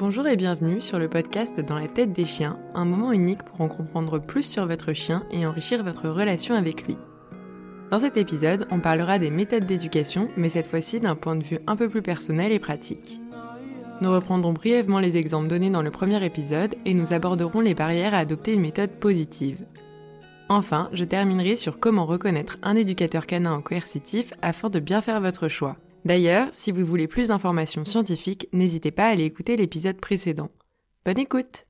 Bonjour et bienvenue sur le podcast Dans la tête des chiens, un moment unique pour en comprendre plus sur votre chien et enrichir votre relation avec lui. Dans cet épisode, on parlera des méthodes d'éducation, mais cette fois-ci d'un point de vue un peu plus personnel et pratique. Nous reprendrons brièvement les exemples donnés dans le premier épisode et nous aborderons les barrières à adopter une méthode positive. Enfin, je terminerai sur comment reconnaître un éducateur canin en coercitif afin de bien faire votre choix. D'ailleurs, si vous voulez plus d'informations scientifiques, n'hésitez pas à aller écouter l'épisode précédent. Bonne écoute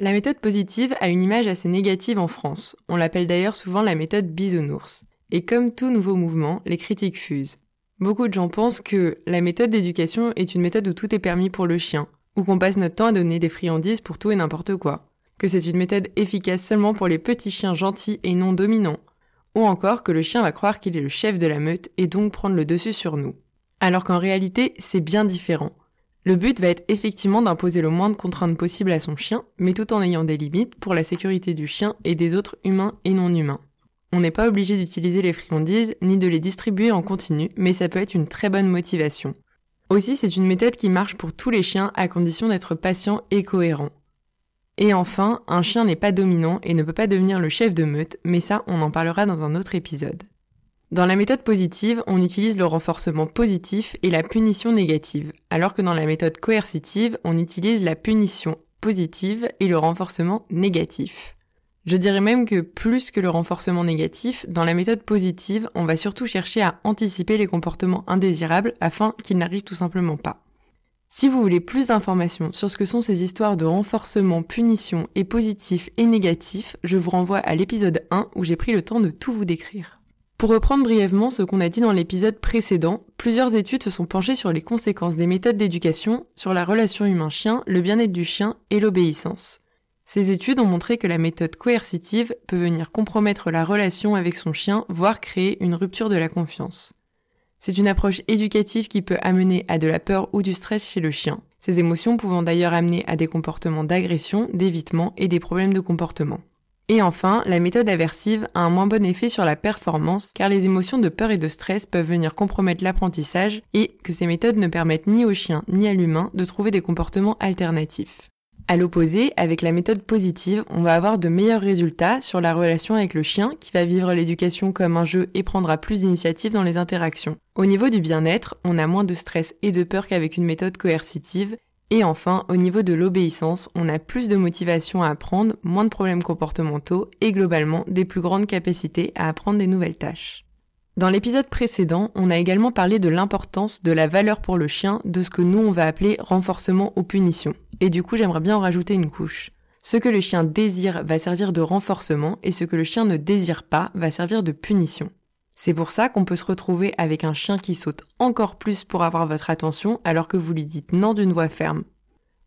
La méthode positive a une image assez négative en France. On l'appelle d'ailleurs souvent la méthode bisounours. Et comme tout nouveau mouvement, les critiques fusent. Beaucoup de gens pensent que la méthode d'éducation est une méthode où tout est permis pour le chien, ou qu'on passe notre temps à donner des friandises pour tout et n'importe quoi, que c'est une méthode efficace seulement pour les petits chiens gentils et non dominants, ou encore que le chien va croire qu'il est le chef de la meute et donc prendre le dessus sur nous. Alors qu'en réalité, c'est bien différent. Le but va être effectivement d'imposer le moins de contraintes possible à son chien, mais tout en ayant des limites pour la sécurité du chien et des autres humains et non humains. On n'est pas obligé d'utiliser les friandises ni de les distribuer en continu, mais ça peut être une très bonne motivation. Aussi, c'est une méthode qui marche pour tous les chiens à condition d'être patient et cohérent. Et enfin, un chien n'est pas dominant et ne peut pas devenir le chef de meute, mais ça, on en parlera dans un autre épisode. Dans la méthode positive, on utilise le renforcement positif et la punition négative, alors que dans la méthode coercitive, on utilise la punition positive et le renforcement négatif. Je dirais même que plus que le renforcement négatif, dans la méthode positive, on va surtout chercher à anticiper les comportements indésirables afin qu'ils n'arrivent tout simplement pas. Si vous voulez plus d'informations sur ce que sont ces histoires de renforcement, punition et positif et négatif, je vous renvoie à l'épisode 1 où j'ai pris le temps de tout vous décrire. Pour reprendre brièvement ce qu'on a dit dans l'épisode précédent, plusieurs études se sont penchées sur les conséquences des méthodes d'éducation sur la relation humain-chien, le bien-être du chien et l'obéissance. Ces études ont montré que la méthode coercitive peut venir compromettre la relation avec son chien, voire créer une rupture de la confiance. C'est une approche éducative qui peut amener à de la peur ou du stress chez le chien, ces émotions pouvant d'ailleurs amener à des comportements d'agression, d'évitement et des problèmes de comportement. Et enfin, la méthode aversive a un moins bon effet sur la performance car les émotions de peur et de stress peuvent venir compromettre l'apprentissage et que ces méthodes ne permettent ni au chien ni à l'humain de trouver des comportements alternatifs. À l'opposé, avec la méthode positive, on va avoir de meilleurs résultats sur la relation avec le chien qui va vivre l'éducation comme un jeu et prendra plus d'initiative dans les interactions. Au niveau du bien-être, on a moins de stress et de peur qu'avec une méthode coercitive. Et enfin, au niveau de l'obéissance, on a plus de motivation à apprendre, moins de problèmes comportementaux et globalement des plus grandes capacités à apprendre des nouvelles tâches. Dans l'épisode précédent, on a également parlé de l'importance de la valeur pour le chien de ce que nous on va appeler renforcement ou punition. Et du coup, j'aimerais bien en rajouter une couche. Ce que le chien désire va servir de renforcement et ce que le chien ne désire pas va servir de punition. C'est pour ça qu'on peut se retrouver avec un chien qui saute encore plus pour avoir votre attention alors que vous lui dites non d'une voix ferme.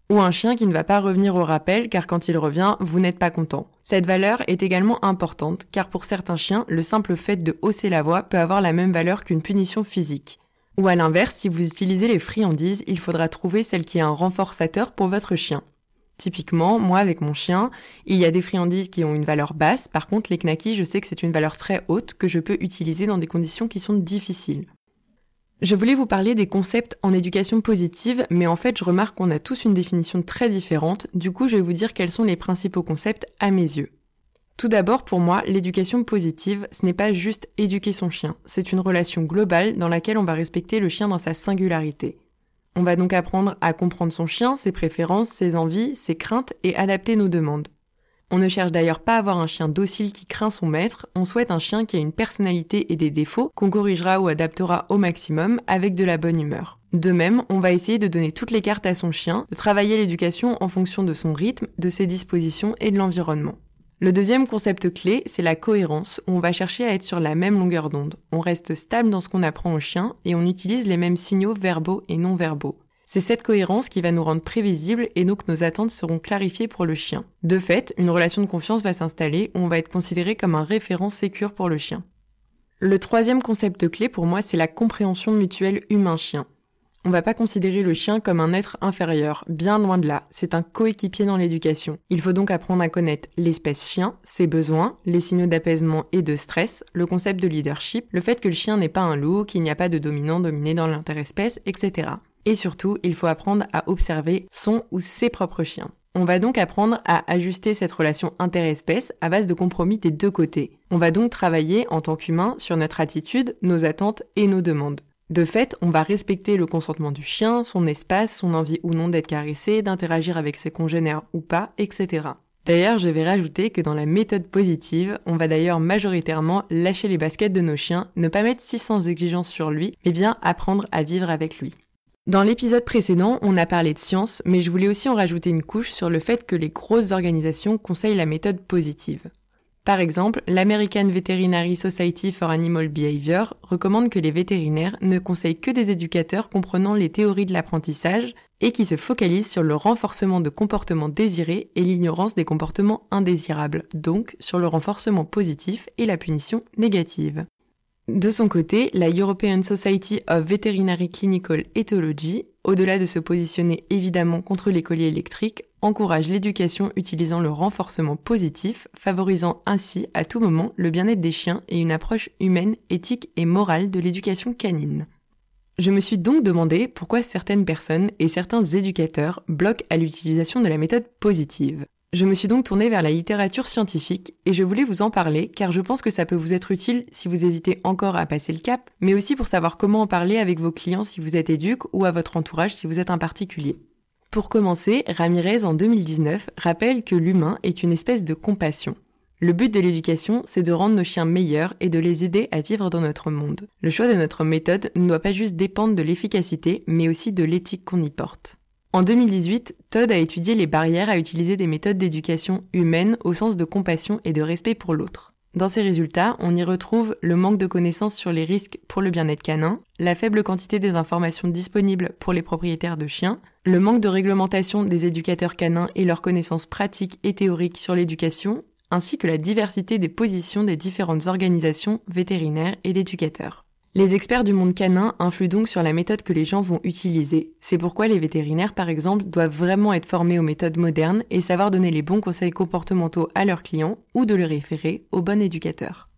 Ou un chien qui ne va pas revenir au rappel car quand il revient, vous n'êtes pas content. Cette valeur est également importante car pour certains chiens, le simple fait de hausser la voix peut avoir la même valeur qu'une punition physique. Ou à l'inverse, si vous utilisez les friandises, il faudra trouver celle qui est un renforçateur pour votre chien. Typiquement, moi avec mon chien, il y a des friandises qui ont une valeur basse, par contre les knackis, je sais que c'est une valeur très haute que je peux utiliser dans des conditions qui sont difficiles. Je voulais vous parler des concepts en éducation positive, mais en fait je remarque qu'on a tous une définition très différente, du coup je vais vous dire quels sont les principaux concepts à mes yeux. Tout d'abord, pour moi, l'éducation positive, ce n'est pas juste éduquer son chien, c'est une relation globale dans laquelle on va respecter le chien dans sa singularité. On va donc apprendre à comprendre son chien, ses préférences, ses envies, ses craintes et adapter nos demandes. On ne cherche d'ailleurs pas à avoir un chien docile qui craint son maître, on souhaite un chien qui a une personnalité et des défauts qu'on corrigera ou adaptera au maximum avec de la bonne humeur. De même, on va essayer de donner toutes les cartes à son chien, de travailler l'éducation en fonction de son rythme, de ses dispositions et de l'environnement. Le deuxième concept clé, c'est la cohérence, on va chercher à être sur la même longueur d'onde. On reste stable dans ce qu'on apprend au chien et on utilise les mêmes signaux verbaux et non verbaux. C'est cette cohérence qui va nous rendre prévisibles et donc nos attentes seront clarifiées pour le chien. De fait, une relation de confiance va s'installer où on va être considéré comme un référent sécure pour le chien. Le troisième concept clé pour moi, c'est la compréhension mutuelle humain-chien. On va pas considérer le chien comme un être inférieur, bien loin de là, c'est un coéquipier dans l'éducation. Il faut donc apprendre à connaître l'espèce chien, ses besoins, les signaux d'apaisement et de stress, le concept de leadership, le fait que le chien n'est pas un loup, qu'il n'y a pas de dominant dominé dans l'interespèce, etc. et surtout, il faut apprendre à observer son ou ses propres chiens. On va donc apprendre à ajuster cette relation interespèce à base de compromis des deux côtés. On va donc travailler en tant qu'humain sur notre attitude, nos attentes et nos demandes. De fait, on va respecter le consentement du chien, son espace, son envie ou non d'être caressé, d'interagir avec ses congénères ou pas, etc. D'ailleurs, je vais rajouter que dans la méthode positive, on va d'ailleurs majoritairement lâcher les baskets de nos chiens, ne pas mettre 600 exigences sur lui, mais bien apprendre à vivre avec lui. Dans l'épisode précédent, on a parlé de science, mais je voulais aussi en rajouter une couche sur le fait que les grosses organisations conseillent la méthode positive. Par exemple, l'American Veterinary Society for Animal Behavior recommande que les vétérinaires ne conseillent que des éducateurs comprenant les théories de l'apprentissage et qui se focalisent sur le renforcement de comportements désirés et l'ignorance des comportements indésirables, donc sur le renforcement positif et la punition négative. De son côté, la European Society of Veterinary Clinical Ethology, au-delà de se positionner évidemment contre les colliers électriques, encourage l'éducation utilisant le renforcement positif, favorisant ainsi à tout moment le bien-être des chiens et une approche humaine, éthique et morale de l'éducation canine. Je me suis donc demandé pourquoi certaines personnes et certains éducateurs bloquent à l'utilisation de la méthode positive. Je me suis donc tournée vers la littérature scientifique et je voulais vous en parler car je pense que ça peut vous être utile si vous hésitez encore à passer le cap, mais aussi pour savoir comment en parler avec vos clients si vous êtes éduque ou à votre entourage si vous êtes un particulier. Pour commencer, Ramirez en 2019 rappelle que l'humain est une espèce de compassion. Le but de l'éducation, c'est de rendre nos chiens meilleurs et de les aider à vivre dans notre monde. Le choix de notre méthode ne doit pas juste dépendre de l'efficacité, mais aussi de l'éthique qu'on y porte. En 2018, Todd a étudié les barrières à utiliser des méthodes d'éducation humaine au sens de compassion et de respect pour l'autre. Dans ces résultats, on y retrouve le manque de connaissances sur les risques pour le bien-être canin, la faible quantité des informations disponibles pour les propriétaires de chiens, le manque de réglementation des éducateurs canins et leurs connaissances pratiques et théoriques sur l'éducation, ainsi que la diversité des positions des différentes organisations vétérinaires et d'éducateurs. Les experts du monde canin influent donc sur la méthode que les gens vont utiliser. C'est pourquoi les vétérinaires, par exemple, doivent vraiment être formés aux méthodes modernes et savoir donner les bons conseils comportementaux à leurs clients ou de les référer au bon éducateur.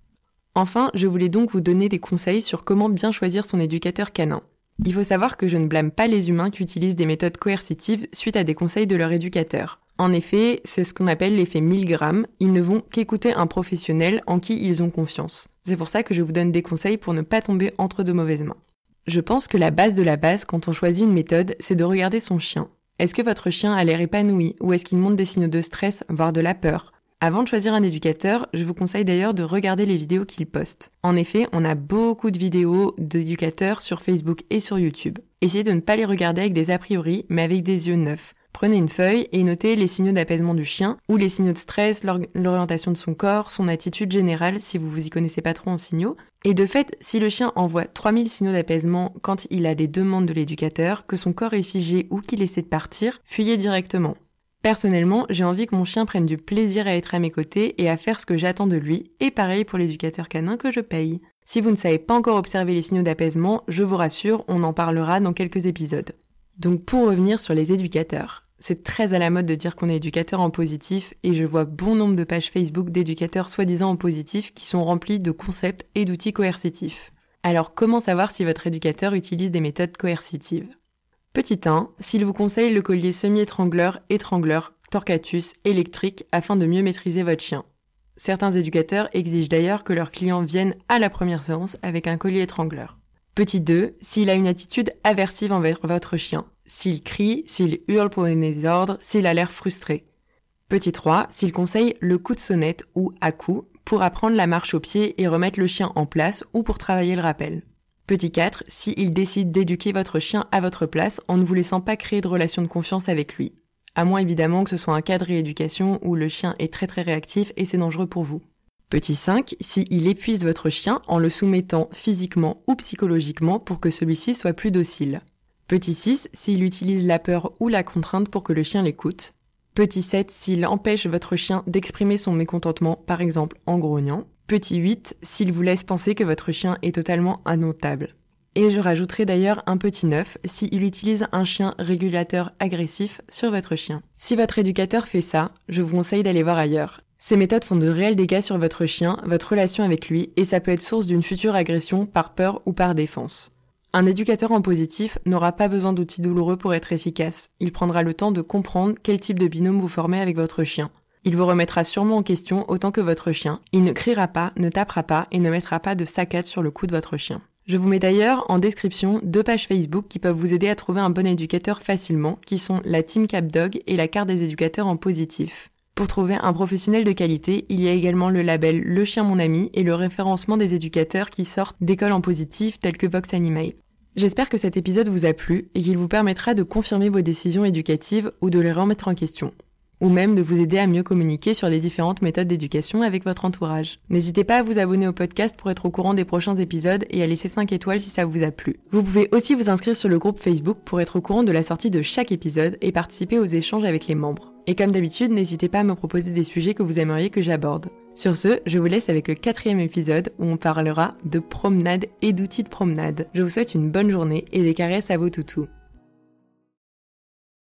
Enfin, je voulais donc vous donner des conseils sur comment bien choisir son éducateur canin. Il faut savoir que je ne blâme pas les humains qui utilisent des méthodes coercitives suite à des conseils de leur éducateur. En effet, c'est ce qu'on appelle l'effet 1000 grammes. Ils ne vont qu'écouter un professionnel en qui ils ont confiance. C'est pour ça que je vous donne des conseils pour ne pas tomber entre de mauvaises mains. Je pense que la base de la base quand on choisit une méthode, c'est de regarder son chien. Est-ce que votre chien a l'air épanoui ou est-ce qu'il montre des signaux de stress, voire de la peur? Avant de choisir un éducateur, je vous conseille d'ailleurs de regarder les vidéos qu'il poste. En effet, on a beaucoup de vidéos d'éducateurs sur Facebook et sur YouTube. Essayez de ne pas les regarder avec des a priori, mais avec des yeux neufs. Prenez une feuille et notez les signaux d'apaisement du chien ou les signaux de stress, l'orientation de son corps, son attitude générale si vous vous y connaissez pas trop en signaux. Et de fait, si le chien envoie 3000 signaux d'apaisement quand il a des demandes de l'éducateur, que son corps est figé ou qu'il essaie de partir, fuyez directement. Personnellement, j'ai envie que mon chien prenne du plaisir à être à mes côtés et à faire ce que j'attends de lui, et pareil pour l'éducateur canin que je paye. Si vous ne savez pas encore observer les signaux d'apaisement, je vous rassure, on en parlera dans quelques épisodes. Donc pour revenir sur les éducateurs, c'est très à la mode de dire qu'on est éducateur en positif et je vois bon nombre de pages Facebook d'éducateurs soi-disant en positif qui sont remplies de concepts et d'outils coercitifs. Alors comment savoir si votre éducateur utilise des méthodes coercitives? Petit 1, s'il vous conseille le collier semi-étrangleur, étrangleur, torcatus, électrique afin de mieux maîtriser votre chien. Certains éducateurs exigent d'ailleurs que leurs clients viennent à la première séance avec un collier étrangleur. Petit 2, s'il a une attitude aversive envers votre chien, s'il crie, s'il hurle pour donner des ordres, s'il a l'air frustré. Petit 3, s'il conseille le coup de sonnette ou à coup pour apprendre la marche au pied et remettre le chien en place ou pour travailler le rappel. Petit 4, s'il décide d'éduquer votre chien à votre place en ne vous laissant pas créer de relation de confiance avec lui. À moins évidemment que ce soit un cadre rééducation où le chien est très très réactif et c'est dangereux pour vous. Petit 5, s'il épuise votre chien en le soumettant physiquement ou psychologiquement pour que celui-ci soit plus docile. Petit 6, s'il utilise la peur ou la contrainte pour que le chien l'écoute. Petit 7, s'il empêche votre chien d'exprimer son mécontentement, par exemple en grognant. Petit 8, s'il vous laisse penser que votre chien est totalement indomptable. Et je rajouterai d'ailleurs un petit 9 s'il utilise un chien régulateur agressif sur votre chien. Si votre éducateur fait ça, je vous conseille d'aller voir ailleurs. Ces méthodes font de réels dégâts sur votre chien, votre relation avec lui, et ça peut être source d'une future agression par peur ou par défense. Un éducateur en positif n'aura pas besoin d'outils douloureux pour être efficace. Il prendra le temps de comprendre quel type de binôme vous formez avec votre chien. Il vous remettra sûrement en question autant que votre chien. Il ne criera pas, ne tapera pas et ne mettra pas de saccade sur le cou de votre chien. Je vous mets d'ailleurs en description deux pages Facebook qui peuvent vous aider à trouver un bon éducateur facilement, qui sont la Team Cap Dog et la carte des éducateurs en positif. Pour trouver un professionnel de qualité, il y a également le label Le Chien Mon Ami et le référencement des éducateurs qui sortent d'écoles en positif telles que Vox Animae. J'espère que cet épisode vous a plu et qu'il vous permettra de confirmer vos décisions éducatives ou de les remettre en question ou même de vous aider à mieux communiquer sur les différentes méthodes d'éducation avec votre entourage. N'hésitez pas à vous abonner au podcast pour être au courant des prochains épisodes et à laisser 5 étoiles si ça vous a plu. Vous pouvez aussi vous inscrire sur le groupe Facebook pour être au courant de la sortie de chaque épisode et participer aux échanges avec les membres. Et comme d'habitude, n'hésitez pas à me proposer des sujets que vous aimeriez que j'aborde. Sur ce, je vous laisse avec le quatrième épisode où on parlera de promenade et d'outils de promenade. Je vous souhaite une bonne journée et des caresses à vos toutous.